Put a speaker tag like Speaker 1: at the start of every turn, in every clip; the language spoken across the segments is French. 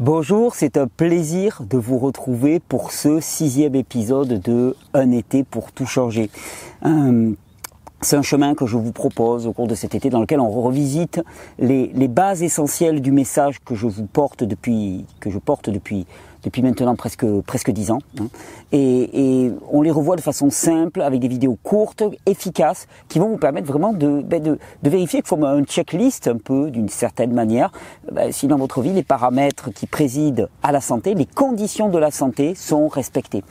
Speaker 1: Bonjour, c'est un plaisir de vous retrouver pour ce sixième épisode de Un été pour tout changer. Euh, c'est un chemin que je vous propose au cours de cet été dans lequel on revisite les, les bases essentielles du message que je vous porte depuis, que je porte depuis depuis maintenant presque presque dix ans. Hein. Et, et, on les revoit de façon simple, avec des vidéos courtes, efficaces, qui vont vous permettre vraiment de, ben de, de vérifier faut un checklist un peu d'une certaine manière, ben si dans votre vie les paramètres qui président à la santé, les conditions de la santé sont respectés.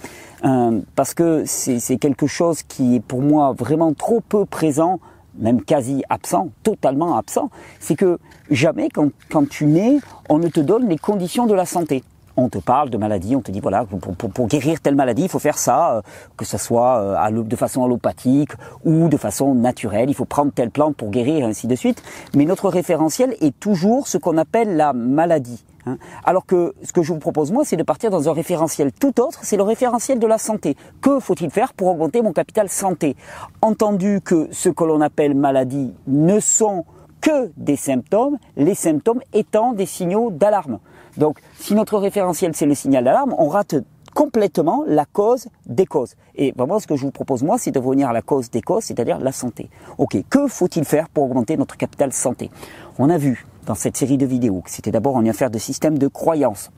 Speaker 1: Euh, parce que c'est quelque chose qui est pour moi vraiment trop peu présent même quasi absent, totalement absent, c'est que jamais quand, quand tu nais, on ne te donne les conditions de la santé on te parle de maladie, on te dit voilà, pour, guérir telle maladie, il faut faire ça, euh, que ce soit euh, de façon allopathique ou de façon naturelle, il faut prendre telle plante pour guérir, ainsi de suite. Mais notre référentiel est toujours ce qu'on appelle la maladie. Hein. Alors que ce que je vous propose moi, c'est de partir dans un référentiel tout autre, c'est le référentiel de la santé. Que faut-il faire pour augmenter mon capital santé? Entendu que ce que l'on appelle maladie ne sont que des symptômes, les symptômes étant des signaux d'alarme. Donc, si notre référentiel c'est le signal d'alarme, on rate complètement la cause des causes. Et vraiment, ce que je vous propose moi, c'est de revenir à la cause des causes, c'est-à-dire la santé. Ok, que faut-il faire pour augmenter notre capital santé? On a vu dans cette série de vidéos que c'était d'abord une affaire de système de croyance.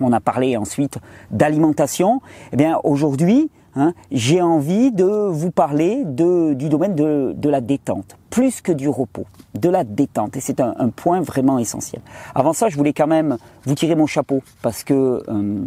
Speaker 1: On a parlé ensuite d'alimentation. Eh bien, aujourd'hui, Hein, j'ai envie de vous parler de, du domaine de, de, la détente, plus que du repos, de la détente. Et c'est un, un, point vraiment essentiel. Avant ça, je voulais quand même vous tirer mon chapeau, parce que euh,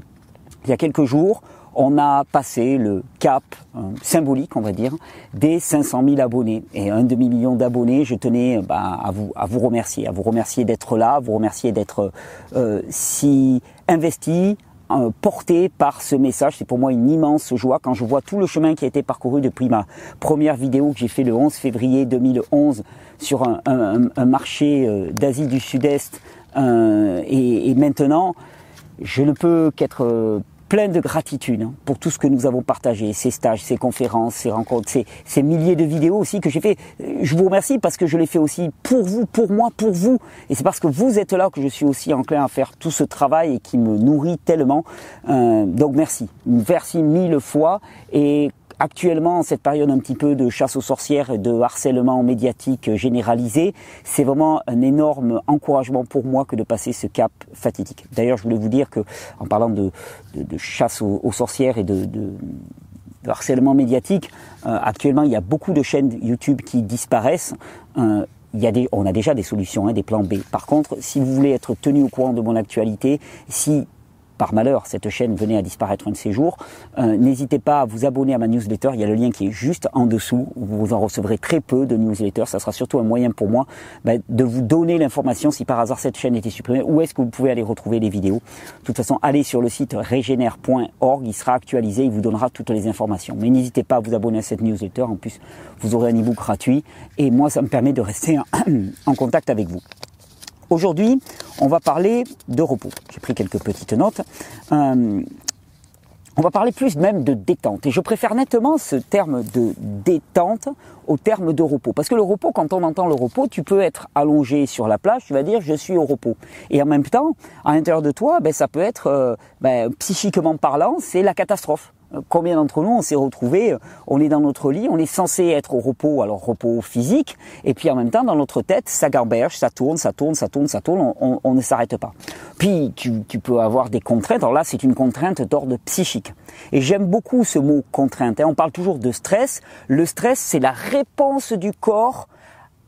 Speaker 1: il y a quelques jours, on a passé le cap euh, symbolique, on va dire, des 500 000 abonnés. Et un demi-million d'abonnés, je tenais bah, à, vous, à vous remercier, à vous remercier d'être là, à vous remercier d'être euh, si investi, euh, porté par ce message. C'est pour moi une immense joie quand je vois tout le chemin qui a été parcouru depuis ma première vidéo que j'ai fait le 11 février 2011 sur un, marché euh, d'Asie du Sud-Est. Euh, et, maintenant, je ne peux qu'être plein de gratitude hein, pour tout ce que nous avons partagé, ces stages, ces conférences, ces rencontres, ces, ces milliers de vidéos aussi que j'ai fait. Je vous remercie parce que je l'ai fait aussi pour vous, pour moi, pour vous. Et c'est parce que vous êtes là que je suis aussi enclin à faire tout ce travail et qui me nourrit tellement. Euh, donc merci, merci mille fois. Et actuellement, en cette période un petit peu de chasse aux sorcières et de harcèlement médiatique généralisé, c'est vraiment un énorme encouragement pour moi que de passer ce cap fatidique. D'ailleurs, je voulais vous dire que, en parlant de, chasse aux, sorcières et de, harcèlement médiatique, euh, actuellement, il y a beaucoup de chaînes YouTube qui disparaissent. Euh, on a déjà des solutions, hein, des plans B. Par contre, si vous voulez être tenu au courant de mon actualité, si par malheur, cette chaîne venait à disparaître un de ces jours, euh, n'hésitez pas à vous abonner à ma newsletter. Il y a le lien qui est juste en dessous. Vous en recevrez très peu de newsletters. Ça sera surtout un moyen pour moi bah, de vous donner l'information si par hasard cette chaîne était supprimée. Où est-ce que vous pouvez aller retrouver les vidéos? De toute façon, allez sur le site régénère.org. Il sera actualisé. Il vous donnera toutes les informations. Mais n'hésitez pas à vous abonner à cette newsletter. En plus, vous aurez un e-book gratuit. Et moi, ça me permet de rester en contact avec vous. Aujourd'hui, on va parler de repos. J'ai pris quelques petites notes. Euh, on va parler plus même de détente. Et je préfère nettement ce terme de détente au terme de repos. Parce que le repos, quand on entend le repos, tu peux être allongé sur la plage, tu vas dire je suis au repos. Et en même temps, à l'intérieur de toi, ben, ça peut être, euh, ben, psychiquement parlant, c'est la catastrophe. Combien d'entre nous on s'est retrouvé, euh, on est dans notre lit, on est censé être au repos, alors repos physique, et puis en même temps dans notre tête, ça gamberge, ça tourne, ça tourne, ça tourne, ça tourne, on, ne s'arrête pas. Puis tu, tu, peux avoir des contraintes, alors là c'est une contrainte d'ordre psychique. Et j'aime beaucoup ce mot contrainte, hein. on parle toujours de stress, le stress c'est la réponse du corps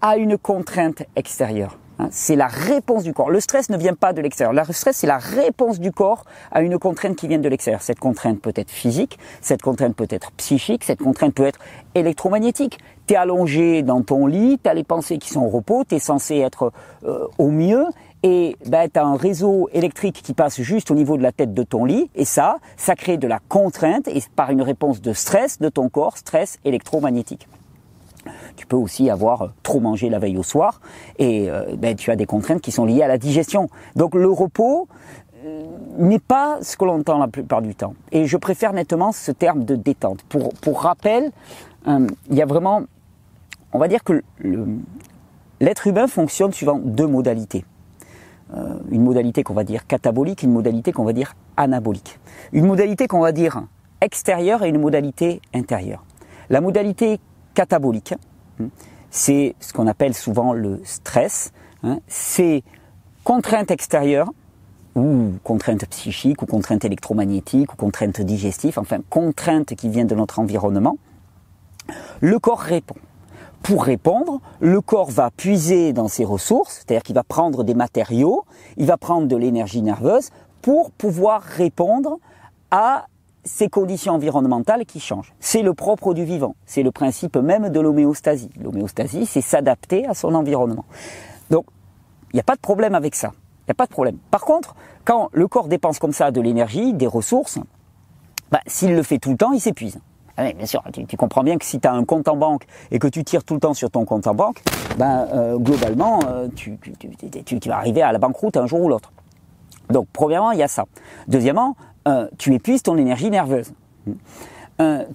Speaker 1: à une contrainte extérieure. Hein, c'est la réponse du corps. Le stress ne vient pas de l'extérieur. Le stress, c'est la réponse du corps à une contrainte qui vient de l'extérieur. Cette contrainte peut être physique, cette contrainte peut être psychique, cette contrainte peut être électromagnétique. Tu es allongé dans ton lit, tu as les pensées qui sont au repos, tu es censé être euh, au mieux, et ben, tu as un réseau électrique qui passe juste au niveau de la tête de ton lit, et ça, ça crée de la contrainte, et par une réponse de stress de ton corps, stress électromagnétique. Tu peux aussi avoir euh, trop mangé la veille au soir et euh, ben, tu as des contraintes qui sont liées à la digestion. Donc le repos euh, n'est pas ce que l'on entend la plupart du temps. Et je préfère nettement ce terme de détente. Pour, pour rappel, il y a vraiment, on va dire que l'être humain fonctionne suivant deux modalités. une modalité qu'on va dire catabolique, une modalité qu'on va dire anabolique. Une modalité qu'on va dire extérieure et une modalité intérieure. La modalité catabolique, c'est ce qu'on appelle souvent le stress. Hein, c'est contrainte extérieure ou contrainte psychique ou contrainte électromagnétique ou contrainte digestive, enfin contrainte qui vient de notre environnement. Le corps répond. Pour répondre, le corps va puiser dans ses ressources, c'est-à-dire qu'il va prendre des matériaux, il va prendre de l'énergie nerveuse pour pouvoir répondre à ces conditions environnementales qui changent. C'est le propre du vivant, c'est le principe même de l'homéostasie. L'homéostasie, c'est s'adapter à son environnement. Donc, il n'y a pas de problème avec ça. Il n'y a pas de problème. Par contre, quand le corps dépense comme ça de l'énergie, des ressources, bah, s'il le fait tout le temps, il s'épuise. Ah bien sûr, tu, comprends bien que si tu as un compte en banque et que tu tires tout le temps sur ton compte en banque, ben, euh, globalement, euh, tu, tu, vas arriver à la banqueroute un jour ou l'autre. Donc, premièrement, il y a ça. Deuxièmement, tu épuises ton énergie nerveuse.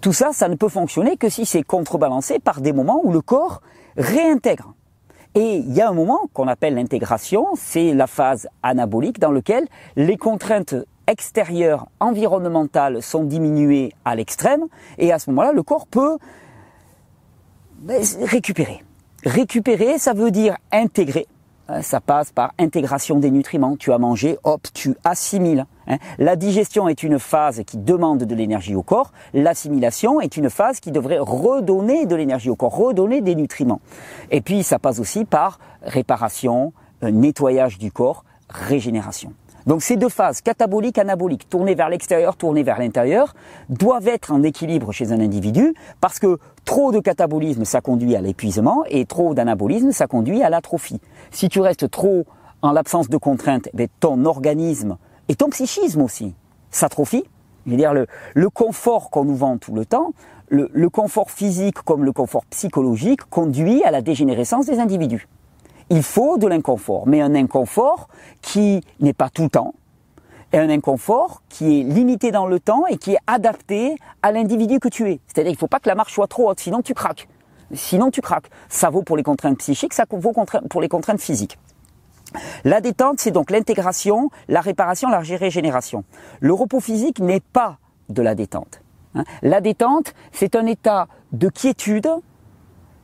Speaker 1: Tout ça, ça ne peut fonctionner que si c'est contrebalancé par des moments où le corps réintègre. Et il y a un moment qu'on appelle l'intégration, c'est la phase anabolique dans laquelle les contraintes extérieures environnementales sont diminuées à l'extrême, et à ce moment-là, le corps peut ben, récupérer. Récupérer, ça veut dire intégrer. Euh, ça passe par intégration des nutriments. Tu as mangé, hop, tu assimiles. Hein. La digestion est une phase qui demande de l'énergie au corps. L'assimilation est une phase qui devrait redonner de l'énergie au corps, redonner des nutriments. Et puis ça passe aussi par réparation, euh, nettoyage du corps, régénération. Donc ces deux phases, catabolique, anabolique, tournées vers l'extérieur, tournées vers l'intérieur, doivent être en équilibre chez un individu parce que trop de catabolisme, ça conduit à l'épuisement et trop d'anabolisme, ça conduit à l'atrophie. Si tu restes trop en l'absence de contraintes, eh ton organisme et ton psychisme aussi s'atrophie. Je veux dire, le, confort qu'on nous vend tout le temps, le, le confort physique comme le confort psychologique conduit à la dégénérescence des individus il faut de l'inconfort, mais un inconfort qui n'est pas tout le temps, et un inconfort qui est limité dans le temps et qui est adapté à l'individu que tu es. C'est-à-dire qu'il ne faut pas que la marche soit trop haute, sinon tu craques. Sinon tu craques. Ça vaut pour les contraintes psychiques, ça vaut pour les contraintes physiques. La détente, c'est donc l'intégration, la réparation, la régénération. Le repos physique n'est pas de la détente. Hein. La détente, c'est un état de quiétude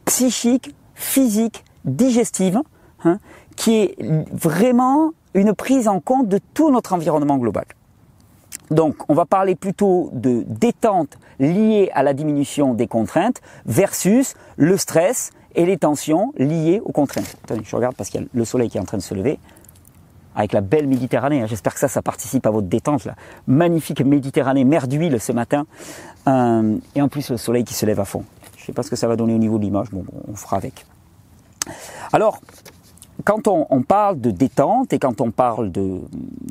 Speaker 1: psychique, physique, digestive, hein, qui est vraiment une prise en compte de tout notre environnement global. Donc, on va parler plutôt de détente liée à la diminution des contraintes versus le stress et les tensions liées aux contraintes. Attendez, je regarde parce qu'il y a le soleil qui est en train de se lever avec la belle Méditerranée. Hein. J'espère que ça, ça participe à votre détente. La magnifique Méditerranée, mer d'huile ce matin. Euh, et en plus, le soleil qui se lève à fond. Je ne sais pas ce que ça va donner au niveau de l'image. Bon, on fera avec. Alors, quand on, parle de détente et quand on parle de,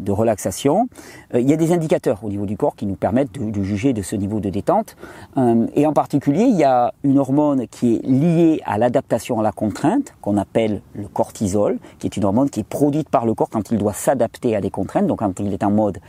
Speaker 1: relaxation, euh, il y a des indicateurs au niveau du corps qui nous permettent de, juger de ce niveau de détente. Euh, et en particulier, il y a une hormone qui est liée à l'adaptation à la contrainte, qu'on appelle le cortisol, qui est une hormone qui est produite par le corps quand il doit s'adapter à des contraintes, donc quand il est en mode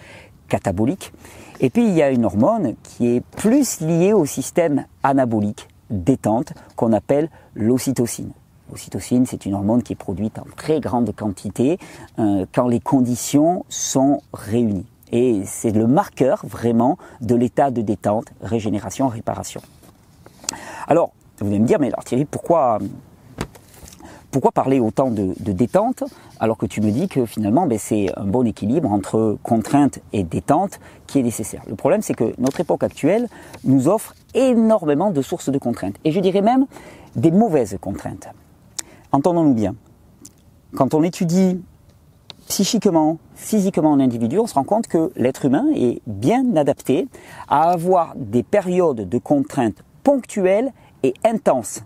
Speaker 1: catabolique. Et puis il y a une hormone qui est plus liée au système anabolique, détente, qu'on appelle l'ocytocine. L'ocytocine, c'est une hormone qui est produite en très grande quantité euh, quand les conditions sont réunies. Et c'est le marqueur vraiment de l'état de détente, régénération, réparation. Alors, vous allez me dire, mais alors Thierry, pourquoi, parler autant de, détente alors que tu me dis que finalement ben, c'est un bon équilibre entre contrainte et détente qui est nécessaire Le problème, c'est que notre époque actuelle nous offre énormément de sources de contraintes. Et je dirais même des mauvaises contraintes. Entendons-nous bien. Quand on étudie psychiquement, physiquement un individu, on se rend compte que l'être humain est bien adapté à avoir des périodes de contraintes ponctuelles et intenses,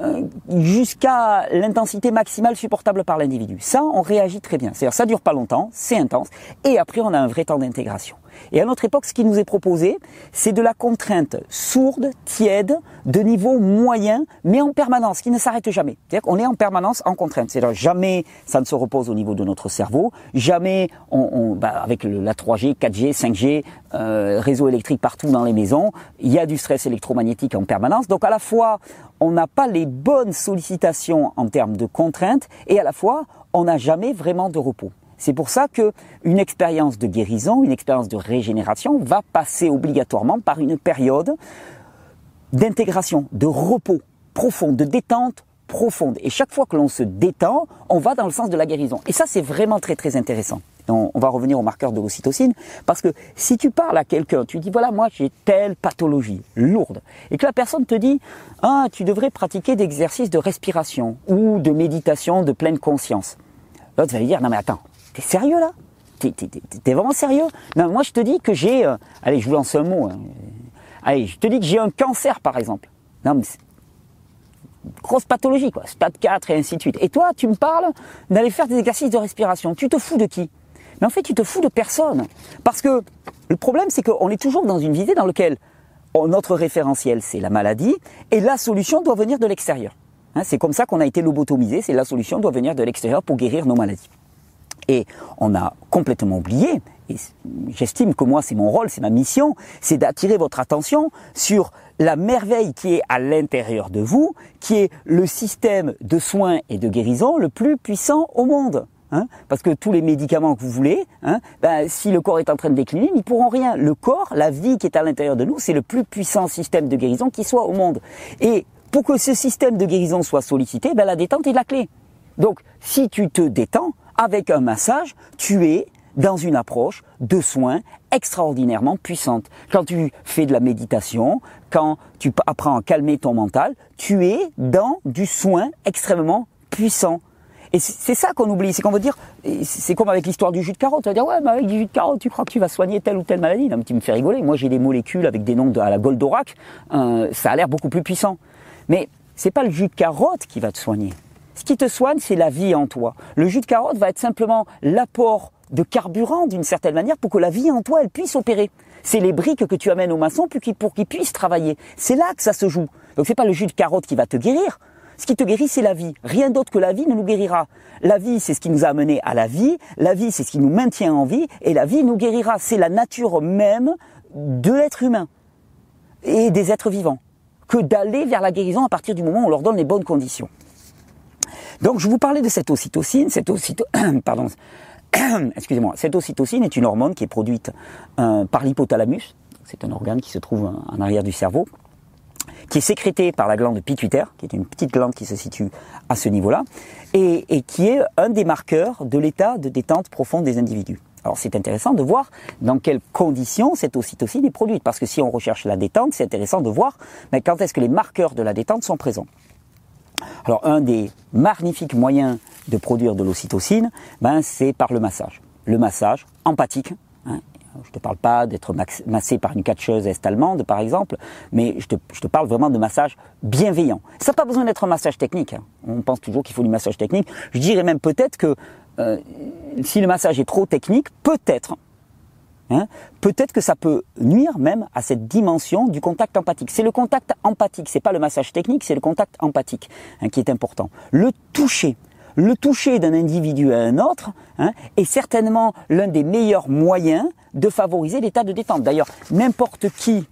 Speaker 1: euh, jusqu'à l'intensité maximale supportable par l'individu. Ça, on réagit très bien. C'est-à-dire, ça dure pas longtemps, c'est intense, et après, on a un vrai temps d'intégration. Et à notre époque, ce qui nous est proposé, c'est de la contrainte sourde, tiède, de niveau moyen, mais en permanence, qui ne s'arrête jamais. C'est-à-dire qu'on est en permanence en contrainte. C'est-à-dire jamais ça ne se repose au niveau de notre cerveau, jamais on, bah, avec la 3G, 4G, 5G, euh, réseau électrique partout dans les maisons, il y a du stress électromagnétique en permanence. Donc à la fois, on n'a pas les bonnes sollicitations en termes de contraintes, et à la fois, on n'a jamais vraiment de repos. C'est pour ça que une expérience de guérison, une expérience de régénération va passer obligatoirement par une période d'intégration, de repos profond, de détente profonde. Et chaque fois que l'on se détend, on va dans le sens de la guérison. Et ça, c'est vraiment très très intéressant. On, va revenir au marqueur de l'ocytocine, parce que si tu parles à quelqu'un, tu dis voilà, moi j'ai telle pathologie lourde, et que la personne te dit ah, tu devrais pratiquer d'exercices de respiration ou de méditation de pleine conscience. L'autre va lui dire non mais attends, t'es sérieux là? T'es vraiment sérieux? Non, moi je te dis que j'ai, euh, allez, je vous lance un mot. Hein. Allez, je te dis que j'ai un cancer par exemple. Non mais grosse pathologie, quoi, stade 4 et ainsi de suite. Et toi, tu me parles d'aller faire des exercices de respiration. Tu te fous de qui? Mais en fait, tu te fous de personne. Parce que le problème, c'est qu'on est toujours dans une visée dans laquelle notre référentiel, c'est la maladie, et la solution doit venir de l'extérieur. Hein, c'est comme ça qu'on a été lobotomisé, c'est la solution doit venir de l'extérieur pour guérir nos maladies. Et on a complètement oublié, et j'estime que moi c'est mon rôle, c'est ma mission, c'est d'attirer votre attention sur la merveille qui est à l'intérieur de vous, qui est le système de soins et de guérison le plus puissant au monde. Hein Parce que tous les médicaments que vous voulez, hein, ben, si le corps est en train de décliner, ils pourront rien. Le corps, la vie qui est à l'intérieur de nous, c'est le plus puissant système de guérison qui soit au monde. Et pour que ce système de guérison soit sollicité, ben, la détente est la clé. Donc, si tu te détends avec un massage, tu es dans une approche de soins extraordinairement puissante. Quand tu fais de la méditation, quand tu apprends à calmer ton mental, tu es dans du soin extrêmement puissant. Et c'est ça qu'on oublie, c'est qu'on veut dire, c'est comme avec l'histoire du jus de carotte, on va dire ouais mais avec du jus de carotte tu crois que tu vas soigner telle ou telle maladie, non mais tu me fais rigoler, moi j'ai des molécules avec des noms à la Goldorak, euh, ça a l'air beaucoup plus puissant. Mais c'est pas le jus de carotte qui va te soigner. Ce qui te soigne, c'est la vie en toi. Le jus de carotte va être simplement l'apport de carburant d'une certaine manière pour que la vie en toi elle puisse opérer. C'est les briques que tu amènes au maçon pour qu'il puisse travailler. C'est là que ça se joue. Donc c'est pas le jus de carotte qui va te guérir. Ce qui te guérit, c'est la vie. Rien d'autre que la vie ne nous guérira. La vie, c'est ce qui nous a amené à la vie. La vie, c'est ce qui nous maintient en vie. Et la vie nous guérira. C'est la nature même de l'être humain et des êtres vivants que d'aller vers la guérison à partir du moment où on leur donne les bonnes conditions. Donc je vous parlais de cette ocytocine, cette ocytocine, pardon, excusez-moi, cette est une hormone qui est produite euh, par l'hypothalamus, c'est un organe qui se trouve en arrière du cerveau, qui est sécrétée par la glande pituitaire, qui est une petite glande qui se situe à ce niveau-là, et, et qui est un des marqueurs de l'état de détente profonde des individus. Alors c'est intéressant de voir dans quelles conditions cette ocytocine est produite, parce que si on recherche la détente, c'est intéressant de voir mais quand est-ce que les marqueurs de la détente sont présents. Alors un des magnifiques moyens de produire de l'ocytocine, ben, c'est par le massage. Le massage empathique. Hein. Je ne te parle pas d'être massé par une catcheuse est-allemande, par exemple, mais je te, parle vraiment de massage bienveillant. Ça n'a pas besoin d'être un massage technique. Hein. On pense toujours qu'il faut du massage technique. Je dirais même peut-être que euh, si le massage est trop technique, peut-être Hein, peut-être que ça peut nuire même à cette dimension du contact empathique. C'est le contact empathique, c'est pas le massage technique, c'est le contact empathique hein, qui est important. Le toucher, le toucher d'un individu à un autre hein, est certainement l'un des meilleurs moyens de favoriser l'état de détente. D'ailleurs, n'importe qui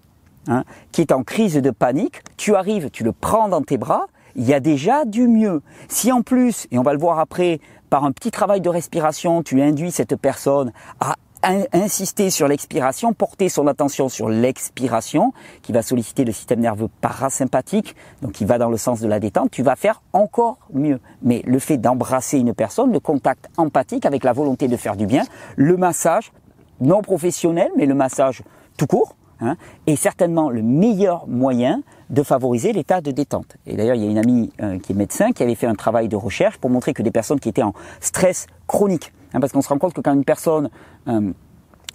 Speaker 1: qui est en crise de panique, tu arrives, tu le prends dans tes bras, il y a déjà du mieux. Si en plus, et on va le voir après, par un petit travail de respiration, tu induis cette personne à insister sur l'expiration, porter son attention sur l'expiration, qui va solliciter le système nerveux parasympathique, donc qui va dans le sens de la détente, tu vas faire encore mieux. Mais le fait d'embrasser une personne, le contact empathique avec la volonté de faire du bien, le massage, non professionnel, mais le massage tout court, hein, est certainement le meilleur moyen de favoriser l'état de détente. Et d'ailleurs, il y a une amie euh, qui est médecin qui avait fait un travail de recherche pour montrer que des personnes qui étaient en stress chronique, hein, parce qu'on se rend compte que quand une personne euh,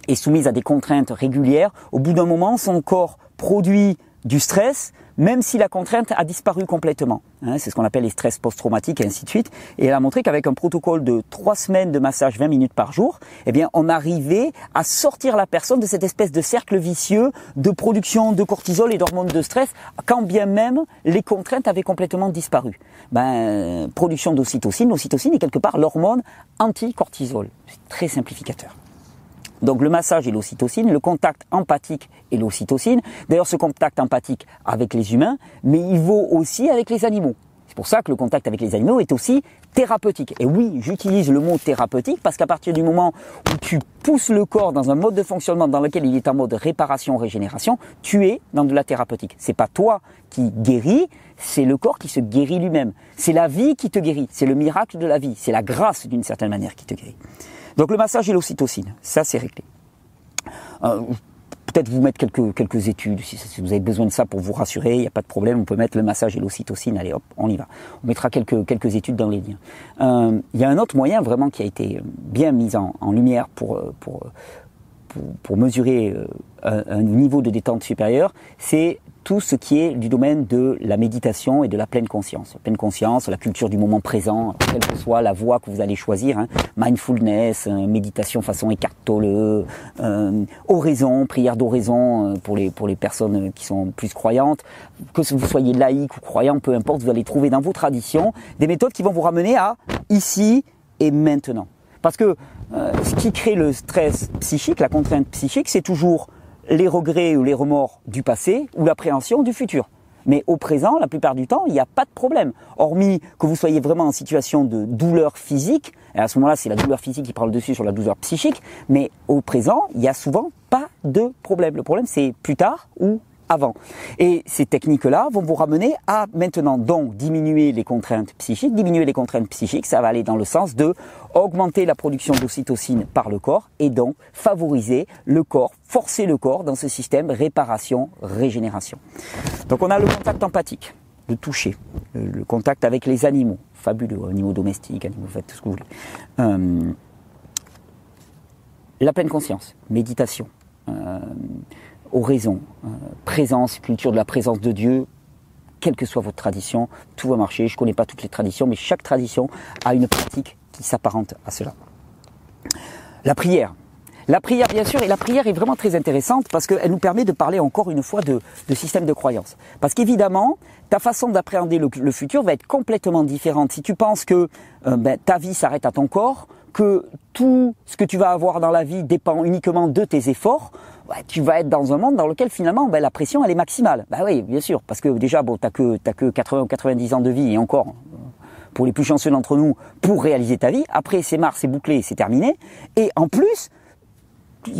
Speaker 1: est soumise à des contraintes régulières, au bout d'un moment, son corps produit du stress, même si la contrainte a disparu complètement. Hein, c'est ce qu'on appelle les stress post-traumatiques et ainsi de suite. Et elle a montré qu'avec un protocole de trois semaines de massage 20 minutes par jour, eh bien, on arrivait à sortir la personne de cette espèce de cercle vicieux de production de cortisol et d'hormones de stress, quand bien même les contraintes avaient complètement disparu. Ben, production d'ocytocine. L'ocytocine est quelque part l'hormone anti-cortisol. C'est très simplificateur. Donc le massage et l'ocytocine, le contact empathique et l'ocytocine. D'ailleurs, ce contact empathique avec les humains, mais il vaut aussi avec les animaux. C'est pour ça que le contact avec les animaux est aussi thérapeutique. Et oui, j'utilise le mot thérapeutique parce qu'à partir du moment où tu pousses le corps dans un mode de fonctionnement dans lequel il est en mode réparation, régénération, tu es dans de la thérapeutique. C'est pas toi qui guéris, c'est le corps qui se guérit lui-même. C'est la vie qui te guérit. C'est le miracle de la vie. C'est la grâce d'une certaine manière qui te guérit. Donc le massage et l'ocytocine, ça c'est réglé. Euh, peut-être vous mettre quelques, quelques études, si, vous avez besoin de ça pour vous rassurer, il n'y a pas de problème, on peut mettre le massage et l'ocytocine, allez hop, on y va. On mettra quelques, études dans les liens. Euh, il y a un autre moyen vraiment qui a été bien mis en, lumière pour, pour, pour, mesurer euh, un, niveau de détente supérieur, c'est tout ce qui est du domaine de la méditation et de la pleine conscience. pleine conscience, la culture du moment présent, quelle que soit la voie que vous allez choisir, hein. mindfulness, euh, méditation façon Eckhart Tolle, euh, oraison, prière d'oraison pour les pour les personnes qui sont plus croyantes, que vous soyez laïque ou croyant, peu importe, vous allez trouver dans vos traditions des méthodes qui vont vous ramener à ici et maintenant. Parce que euh, ce qui crée le stress psychique, la contrainte psychique, c'est toujours les regrets ou les remords du passé ou l'appréhension du futur. Mais au présent, la plupart du temps, il n'y a pas de problème. Hormis que vous soyez vraiment en situation de douleur physique, et à ce moment-là, c'est la douleur physique qui prend le dessus sur la douleur psychique, mais au présent, il n'y a souvent pas de problème. Le problème, c'est plus tard ou Et ces techniques-là vont vous ramener à maintenant donc diminuer les contraintes psychiques. Diminuer les contraintes psychiques, ça va aller dans le sens de augmenter la production d'ocytocine par le corps et donc favoriser le corps, forcer le corps dans ce système réparation-régénération. Donc on a le contact empathique, le toucher, le, contact avec les animaux, fabuleux, animaux domestiques, animaux, faites tout ce que vous voulez. Euh, la pleine conscience, méditation. Euh, oraison, euh, présence, culture de la présence de Dieu, quelle que soit votre tradition, tout va marcher. Je ne connais pas toutes les traditions, mais chaque tradition a une pratique qui s'apparente à cela. La prière. La prière, bien sûr, et la prière est vraiment très intéressante parce qu'elle nous permet de parler encore une fois de, système de croyance. Parce qu'évidemment, ta façon d'appréhender le, futur va être complètement différente. Si tu penses que euh, ben, ta vie s'arrête à ton corps, que tout ce que tu vas avoir dans la vie dépend uniquement de tes efforts, tu vas être dans un monde dans lequel finalement ben, la pression elle est maximale. Bah oui, bien sûr, parce que déjà bon, t'as que que 80 ou 90 ans de vie et encore pour les plus chanceux d'entre nous pour réaliser ta vie. Après c'est marre, c'est bouclé, c'est terminé. Et en plus,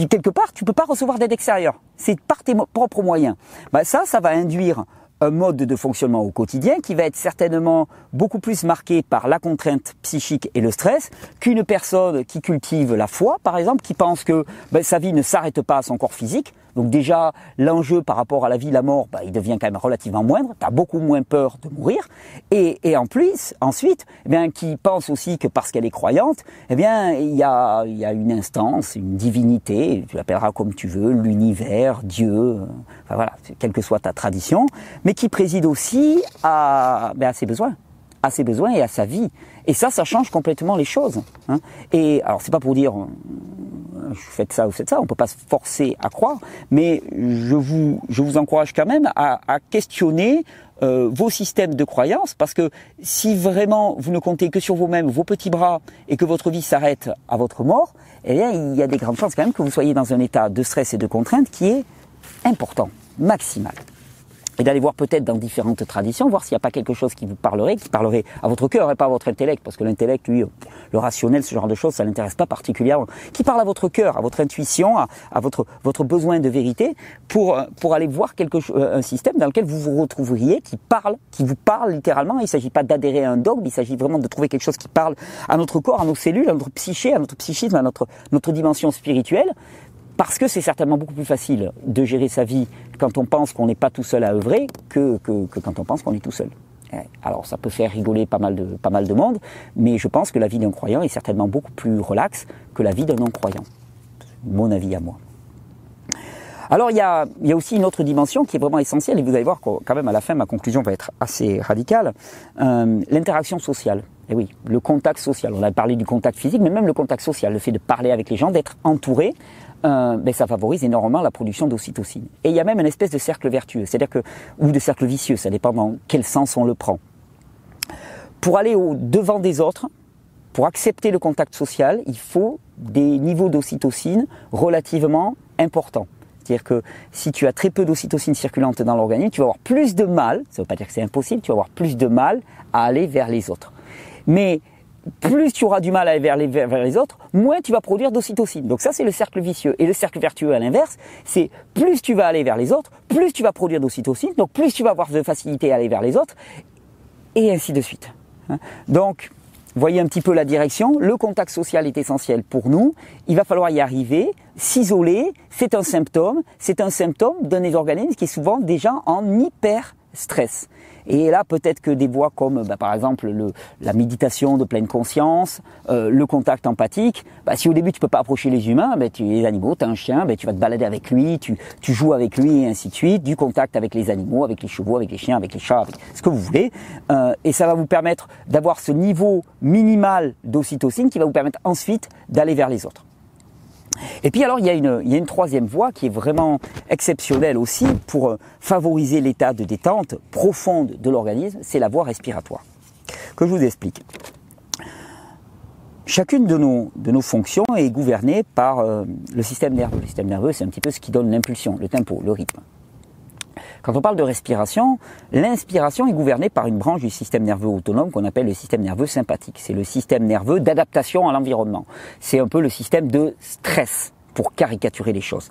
Speaker 1: quelque part, tu peux pas recevoir d'aide extérieure. C'est par tes propres moyens. Bah ça, ça va induire un mode de fonctionnement au quotidien qui va être certainement beaucoup plus marqué par la contrainte psychique et le stress qu'une personne qui cultive la foi, par exemple, qui pense que ben, sa vie ne s'arrête pas à son corps physique, donc déjà, l'enjeu par rapport à la vie, la mort, bah, il devient quand même relativement moindre. Tu as beaucoup moins peur de mourir. Et, et en plus, ensuite, eh bien, qui pense aussi que parce qu'elle est croyante, eh bien, il y a, y a une instance, une divinité, tu l'appelleras comme tu veux, l'univers, Dieu, enfin voilà, quelle que soit ta tradition, mais qui préside aussi à, ben, à ses besoins à ses besoins et à sa vie. Et ça, ça change complètement les choses. Hein. Et alors, c'est pas pour dire faites ça ou faites ça, on peut pas se forcer à croire, mais je vous, encourage quand même à, à questionner euh, vos systèmes de croyances, parce que si vraiment vous ne comptez que sur vous-même, vos petits bras, et que votre vie s'arrête à votre mort, eh bien, il y a des grandes chances quand même que vous soyez dans un état de stress et de contrainte qui est important, maximal et d'aller voir peut-être dans différentes traditions, voir s'il n'y a pas quelque chose qui vous parlerait, qui parlerait à votre cœur et pas à votre intellect, parce que l'intellect, lui, le rationnel, ce genre de choses, ça l'intéresse pas particulièrement. Qui parle à votre cœur, à votre intuition, à, votre votre besoin de vérité, pour pour aller voir quelque euh, un système dans lequel vous vous retrouveriez, qui parle, qui vous parle littéralement. Il ne s'agit pas d'adhérer à un dogme, il s'agit vraiment de trouver quelque chose qui parle à notre corps, à nos cellules, à notre psyché, à notre psychisme, à notre notre dimension spirituelle, parce que c'est certainement beaucoup plus facile de gérer sa vie quand on pense qu'on n'est pas tout seul à œuvrer que, que, quand on pense qu'on est tout seul. Eh, alors ça peut faire rigoler pas mal de, pas mal de monde, mais je pense que la vie d'un croyant est certainement beaucoup plus relaxe que la vie d'un non-croyant. Mon avis à moi. Alors il y, a, il y a aussi une autre dimension qui est vraiment essentielle, et vous allez voir quand même à la fin ma conclusion va être assez radicale, euh, l'interaction sociale. Et eh oui, le contact social. On a parlé du contact physique, mais même le contact social, le fait de parler avec les gens, d'être entouré, euh, ben, ça favorise énormément la production d'ocytocine. Et il y a même une espèce de cercle vertueux, c'est-à-dire que ou de cercle vicieux, ça dépend dans quel sens on le prend. Pour aller au devant des autres, pour accepter le contact social, il faut des niveaux d'ocytocine relativement importants. C'est-à-dire que si tu as très peu d'ocytocine circulante dans l'organisme, tu vas avoir plus de mal, ça ne veut pas dire que c'est impossible, tu vas avoir plus de mal à aller vers les autres. Mais plus tu auras du mal à aller vers les, autres, moins tu vas produire d'ocytocine. Donc ça, c'est le cercle vicieux. Et le cercle vertueux à l'inverse, c'est plus tu vas aller vers les autres, plus tu vas produire d'ocytocine, donc plus tu vas avoir de facilité à aller vers les autres, et ainsi de suite. Hein. Donc, voyez un petit peu la direction. Le contact social est essentiel pour nous. Il va falloir y arriver. S'isoler, c'est un symptôme. C'est un symptôme d'un organisme qui est souvent déjà en hyper stress. Et là, peut-être que des voies comme, bah, par exemple, le, la méditation de pleine conscience, euh, le contact empathique, bah, si au début tu peux pas approcher les humains, bah, tu les animaux, tu as un chien, bah, tu vas te balader avec lui, tu, tu joues avec lui et ainsi de suite, du contact avec les animaux, avec les chevaux, avec les chiens, avec les chats, avec ce que vous voulez. Euh, et ça va vous permettre d'avoir ce niveau minimal d'ocytocine qui va vous permettre ensuite d'aller vers les autres. Et puis alors, il y, a une, troisième voie qui est vraiment exceptionnelle aussi pour euh, favoriser l'état de détente profonde de l'organisme, c'est la voie respiratoire. Que je vous explique. Chacune de nos, de nos fonctions est gouvernée par euh, le système nerveux. Le système nerveux, c'est un petit peu ce qui donne l'impulsion, le tempo, le rythme. Quand on parle de respiration, l'inspiration est gouvernée par une branche du système nerveux autonome qu'on appelle le système nerveux sympathique. C'est le système nerveux d'adaptation à l'environnement. C'est un peu le système de stress pour caricaturer les choses.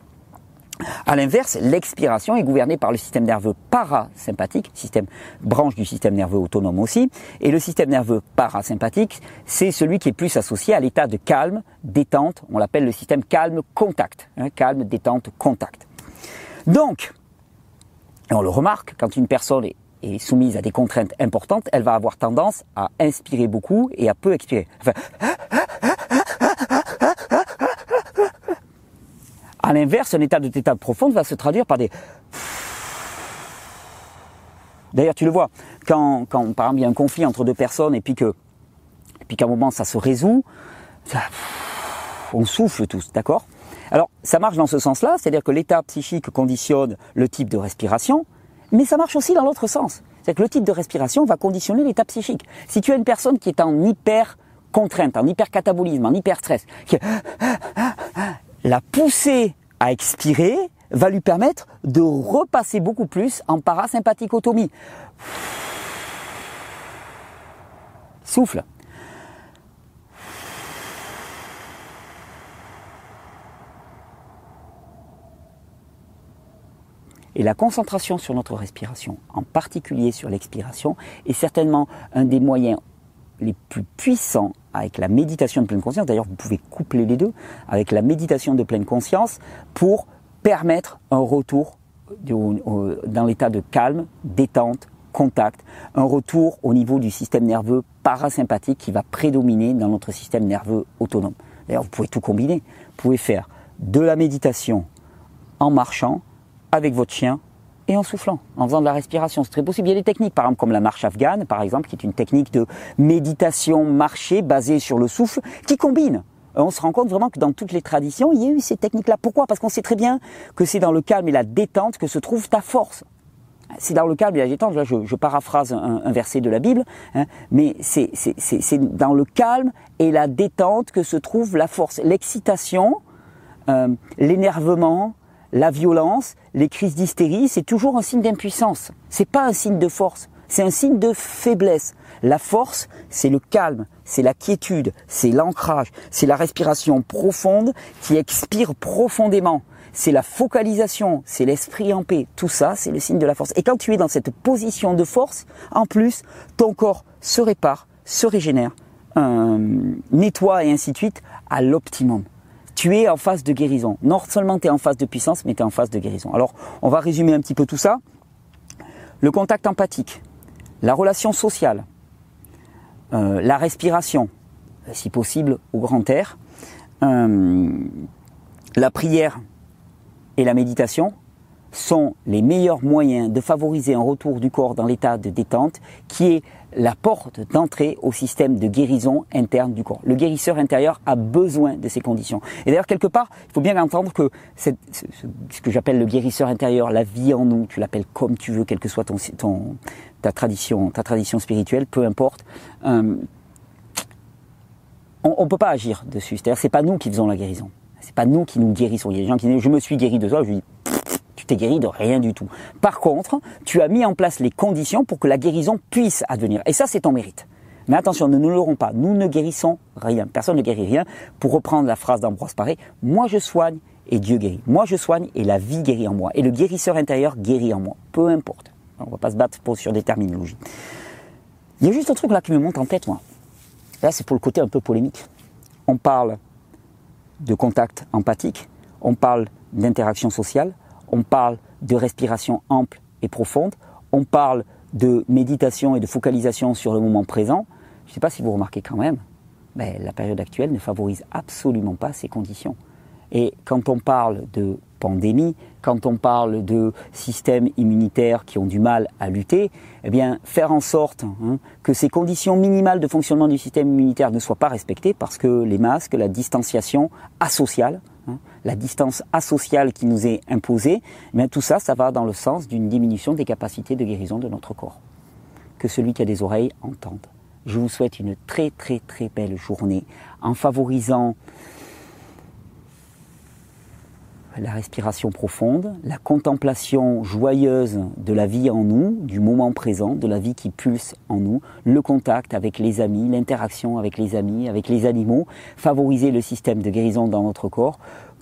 Speaker 1: À l'inverse, l'expiration est gouvernée par le système nerveux parasympathique, système branche du système nerveux autonome aussi, et le système nerveux parasympathique, c'est celui qui est plus associé à l'état de calme, détente, on l'appelle le système calme contact, hein, calme, détente, contact. Donc, et on le remarque, quand une personne est, soumise à des contraintes importantes, elle va avoir tendance à inspirer beaucoup et à peu expirer. Enfin, à l'inverse, un état de tétane profonde va se traduire par des... D'ailleurs, tu le vois, quand, quand par exemple il y a un conflit entre deux personnes et puis que, et puis qu'à un moment ça se résout, on souffle tous, d'accord? Alors, ça marche dans ce sens-là, c'est-à-dire que l'état psychique conditionne le type de respiration, mais ça marche aussi dans l'autre sens. C'est que le type de respiration va conditionner l'état psychique. Si tu as une personne qui est en hyper contrainte, en hyper catabolisme, en hyper stress, la pousser à expirer va lui permettre de repasser beaucoup plus en parasympathicotomie. Souffle. Et la concentration sur notre respiration, en particulier sur l'expiration, est certainement un des moyens les plus puissants avec la méditation de pleine conscience. D'ailleurs, vous pouvez coupler les deux avec la méditation de pleine conscience pour permettre un retour dans l'état de calme, détente, contact, un retour au niveau du système nerveux parasympathique qui va prédominer dans notre système nerveux autonome. D'ailleurs, vous pouvez tout combiner. Vous pouvez faire de la méditation en marchant, avec votre chien et en soufflant, en faisant de la respiration. C'est très possible. Il y a des techniques, par exemple, comme la marche afghane, par exemple, qui est une technique de méditation marchée basée sur le souffle, qui combine. On se rend compte vraiment que dans toutes les traditions, il y a eu ces techniques-là. Pourquoi? Parce qu'on sait très bien que c'est dans le calme et la détente que se trouve ta force. C'est dans le calme et la détente, là je, paraphrase un, verset de la Bible, hein, mais c'est dans le calme et la détente que se trouve la force. L'excitation, euh, l'énervement, la violence, les crises d'hystérie, c'est toujours un signe d'impuissance. C'est pas un signe de force, c'est un signe de faiblesse. La force, c'est le calme, c'est la quiétude, c'est l'ancrage, c'est la respiration profonde qui expire profondément. C'est la focalisation, c'est l'esprit en paix. Tout ça, c'est le signe de la force. Et quand tu es dans cette position de force, en plus, ton corps se répare, se régénère, euh, nettoie et ainsi de suite à l'optimum tu es en phase de guérison. Non seulement tu es en phase de puissance, mais tu es en phase de guérison. Alors, on va résumer un petit peu tout ça. Le contact empathique, la relation sociale, euh, la respiration, si possible au grand air, euh, la prière et la méditation sont les meilleurs moyens de favoriser un retour du corps dans l'état de détente qui est la porte d'entrée au système de guérison interne du corps. Le guérisseur intérieur a besoin de ces conditions. Et d'ailleurs, quelque part, il faut bien entendre que ce, que j'appelle le guérisseur intérieur, la vie en nous, tu l'appelles comme tu veux, quelle que soit ton, ta tradition, ta tradition spirituelle, peu importe. Euh, on ne peut pas agir dessus. C'est-à-dire, c'est pas nous qui faisons la guérison. C'est pas nous qui nous guérissons. Il y a des gens qui disent, je me suis guéri de ça. Je dis, tu t'es guéri de rien du tout. Par contre, tu as mis en place les conditions pour que la guérison puisse advenir. Et ça, c'est ton mérite. Mais attention, nous ne l'aurons pas. Nous ne guérissons rien. Personne ne guérit rien. Pour reprendre la phrase d'Ambroise Paré, moi je soigne et Dieu guérit. Moi je soigne et la vie guérit en moi. Et le guérisseur intérieur guérit en moi. Peu importe. On ne va pas se battre sur des terminologies. Il y a juste un truc là qui me monte en tête, moi. Là, c'est pour le côté un peu polémique. On parle de contact empathique, on parle d'interaction sociale, on parle de respiration ample et profonde, on parle de méditation et de focalisation sur le moment présent. Je ne sais pas si vous remarquez quand même, mais la période actuelle ne favorise absolument pas ces conditions. Et quand on parle de pandémie, quand on parle de systèmes immunitaires qui ont du mal à lutter, eh bien, faire en sorte hein, que ces conditions minimales de fonctionnement du système immunitaire ne soient pas respectées, parce que les masques, la distanciation asociale, la distance asociale qui nous est imposée, bien, tout ça, ça va dans le sens d'une diminution des capacités de guérison de notre corps. Que celui qui a des oreilles entende. Je vous souhaite une très très très belle journée en favorisant la respiration profonde, la contemplation joyeuse de la vie en nous, du moment présent, de la vie qui pulse en nous, le contact avec les amis, l'interaction avec les amis, avec les animaux, favoriser le système de guérison dans notre corps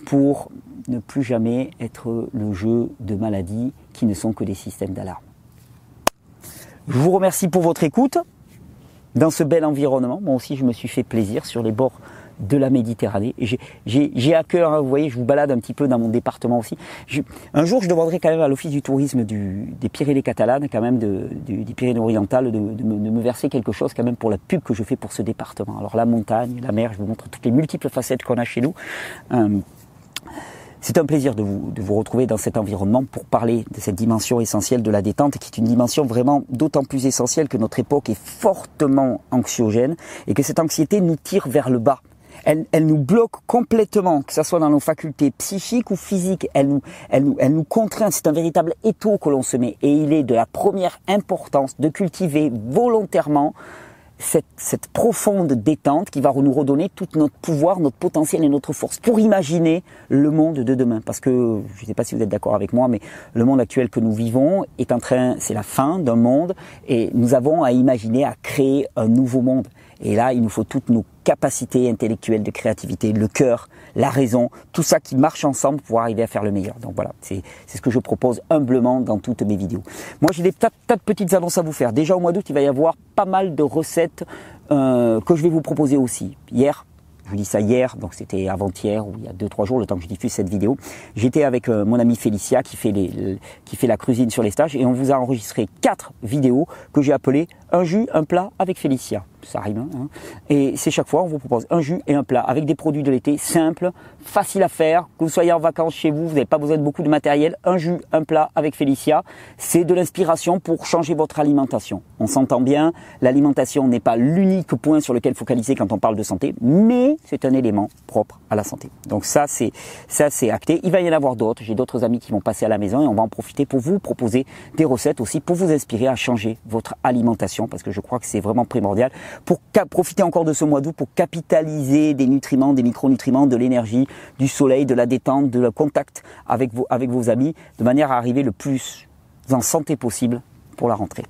Speaker 1: pour ne plus jamais être le jeu de maladies qui ne sont que des systèmes d'alarme. Je vous remercie pour votre écoute dans ce bel environnement. Moi aussi, je me suis fait plaisir sur les bords de la Méditerranée. J'ai à cœur, hein, vous voyez, je vous balade un petit peu dans mon département aussi. un jour, je demanderai quand même à l'Office du tourisme des Pyrénées catalanes, quand même des Pyrénées orientales, de, me, verser quelque chose quand même pour la pub que je fais pour ce département. Alors la montagne, la mer, je vous montre toutes les multiples facettes qu'on a chez nous. Euh, c'est un plaisir de vous, de vous retrouver dans cet environnement pour parler de cette dimension essentielle de la détente, qui est une dimension vraiment d'autant plus essentielle que notre époque est fortement anxiogène et que cette anxiété nous tire vers le bas elle, nous bloque complètement, que ce soit dans nos facultés psychiques ou physiques. Elle nous, elle nous, elle nous contraint. C'est un véritable étau que l'on se met. Et il est de la première importance de cultiver volontairement cette, profonde détente qui va nous redonner tout notre pouvoir, notre potentiel et notre force pour imaginer le monde de demain. Parce que, je ne sais pas si vous êtes d'accord avec moi, mais le monde actuel que nous vivons est en train, c'est la fin d'un monde et nous avons à imaginer, à créer un nouveau monde. Et là, il nous faut toutes nos capacités intellectuelles de créativité, le cœur, la raison, tout ça qui marche ensemble pour arriver à faire le meilleur. Donc voilà, c'est ce que je propose humblement dans toutes mes vidéos. Moi, j'ai des tas, de petites annonces à vous faire. Déjà au mois d'août, il va y avoir pas mal de recettes euh, que je vais vous proposer aussi. Hier, je vous dis ça hier, donc c'était avant-hier ou il y a 2-3 jours, le temps que je diffuse cette vidéo. J'étais avec euh, mon ami Félicia qui fait, les, qui fait la cuisine sur les stages et on vous a enregistré quatre vidéos que j'ai appelées un jus, un plat avec Félicia ça rime. Hein. Et c'est chaque fois, on vous propose un jus et un plat avec des produits de l'été simples, faciles à faire. Que vous soyez en vacances chez vous, vous n'avez pas besoin de beaucoup de matériel. Un jus, un plat avec Félicia, c'est de l'inspiration pour changer votre alimentation. On s'entend bien, l'alimentation n'est pas l'unique point sur lequel focaliser quand on parle de santé, mais c'est un élément propre à la santé. Donc ça, c'est ça, c'est acté. Il va y en avoir d'autres. J'ai d'autres amis qui vont passer à la maison et on va en profiter pour vous proposer des recettes aussi pour vous inspirer à changer votre alimentation parce que je crois que c'est vraiment primordial pour profiter encore de ce mois d'août pour capitaliser des nutriments, des micronutriments, de l'énergie, du soleil, de la détente, de le contact avec vos, amis, de manière à arriver le plus en santé possible pour la rentrée.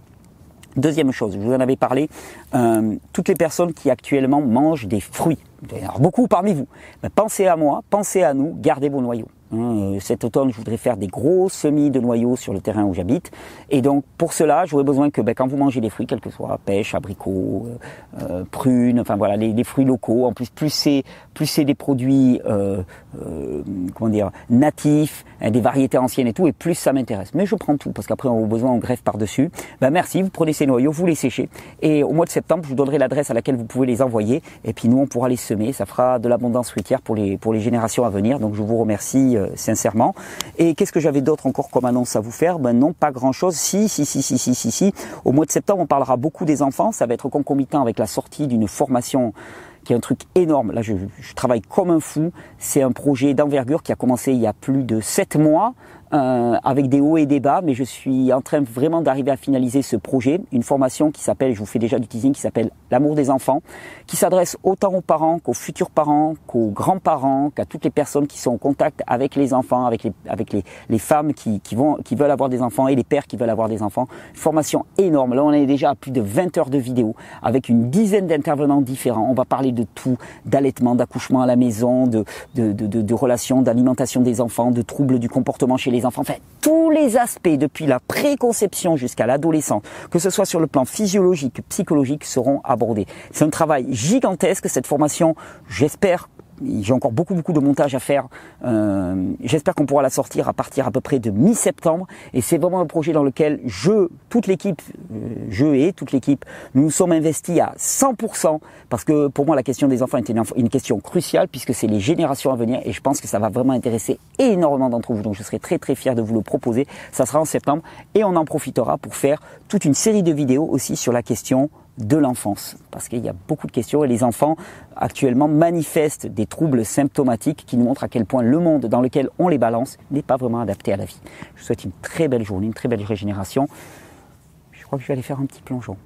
Speaker 1: Deuxième chose, je vous en avais parlé, euh, toutes les personnes qui actuellement mangent des fruits, beaucoup parmi vous, pensez à moi, pensez à nous, gardez vos noyaux. Hein, cet automne, je voudrais faire des gros semis de noyaux sur le terrain où j'habite. Et donc, pour cela, j'aurais besoin que ben, quand vous mangez des fruits, quels que soient pêche, abricots, euh, euh, prunes, enfin voilà, les, fruits locaux. En plus, plus c'est plus c'est des produits euh, euh, comment dire natifs, hein, des variétés anciennes et tout, et plus ça m'intéresse. Mais je prends tout parce qu'après on a besoin, on greffe par dessus. Ben merci, vous prenez ces noyaux, vous les séchez, et au mois de septembre, je vous donnerai l'adresse à laquelle vous pouvez les envoyer. Et puis nous, on pourra les semer. Ça fera de l'abondance fruitière pour les pour les générations à venir. Donc je vous remercie euh, sincèrement. Et qu'est-ce que j'avais d'autre encore comme annonce à vous faire? Ben non, pas grand-chose. Si, si, si, si, si, si, si. Au mois de septembre, on parlera beaucoup des enfants. Ça va être concomitant avec la sortie d'une formation qui est un truc énorme. Là, je travaille comme un fou. C'est un projet d'envergure qui a commencé il y a plus de sept mois. Euh, avec des hauts et des bas, mais je suis en train vraiment d'arriver à finaliser ce projet, une formation qui s'appelle, je vous fais déjà du teasing, qui s'appelle l'amour des enfants, qui s'adresse autant aux parents qu'aux futurs parents, qu'aux grands-parents, qu'à toutes les personnes qui sont en contact avec les enfants, avec les, avec les, les femmes qui, qui, vont, qui veulent avoir des enfants et les pères qui veulent avoir des enfants. Formation énorme. Là, on est déjà à plus de 20 heures de vidéos avec une dizaine d'intervenants différents. On va parler de tout, d'allaitement, d'accouchement à la maison, de, de, de, de, de relations, d'alimentation des enfants, de troubles du comportement chez les enfants, enfin tous les aspects depuis la préconception jusqu'à l'adolescence, que ce soit sur le plan physiologique, psychologique, seront abordés. C'est un travail gigantesque, cette formation, j'espère j'ai encore beaucoup beaucoup de montage à faire. Euh, J'espère qu'on pourra la sortir à partir à peu près de mi-septembre. Et c'est vraiment un projet dans lequel je, toute l'équipe, euh, je et toute l'équipe, nous sommes investis à 100% parce que pour moi la question des enfants est une, une question cruciale puisque c'est les générations à venir et je pense que ça va vraiment intéresser énormément d'entre vous. Donc je serai très très fier de vous le proposer. Ça sera en septembre et on en profitera pour faire toute une série de vidéos aussi sur la question de l'enfance, parce qu'il y a beaucoup de questions et les enfants actuellement manifestent des troubles symptomatiques qui nous montrent à quel point le monde dans lequel on les balance n'est pas vraiment adapté à la vie. Je vous souhaite une très belle journée, une très belle régénération. Je crois que je vais aller faire un petit plongeon.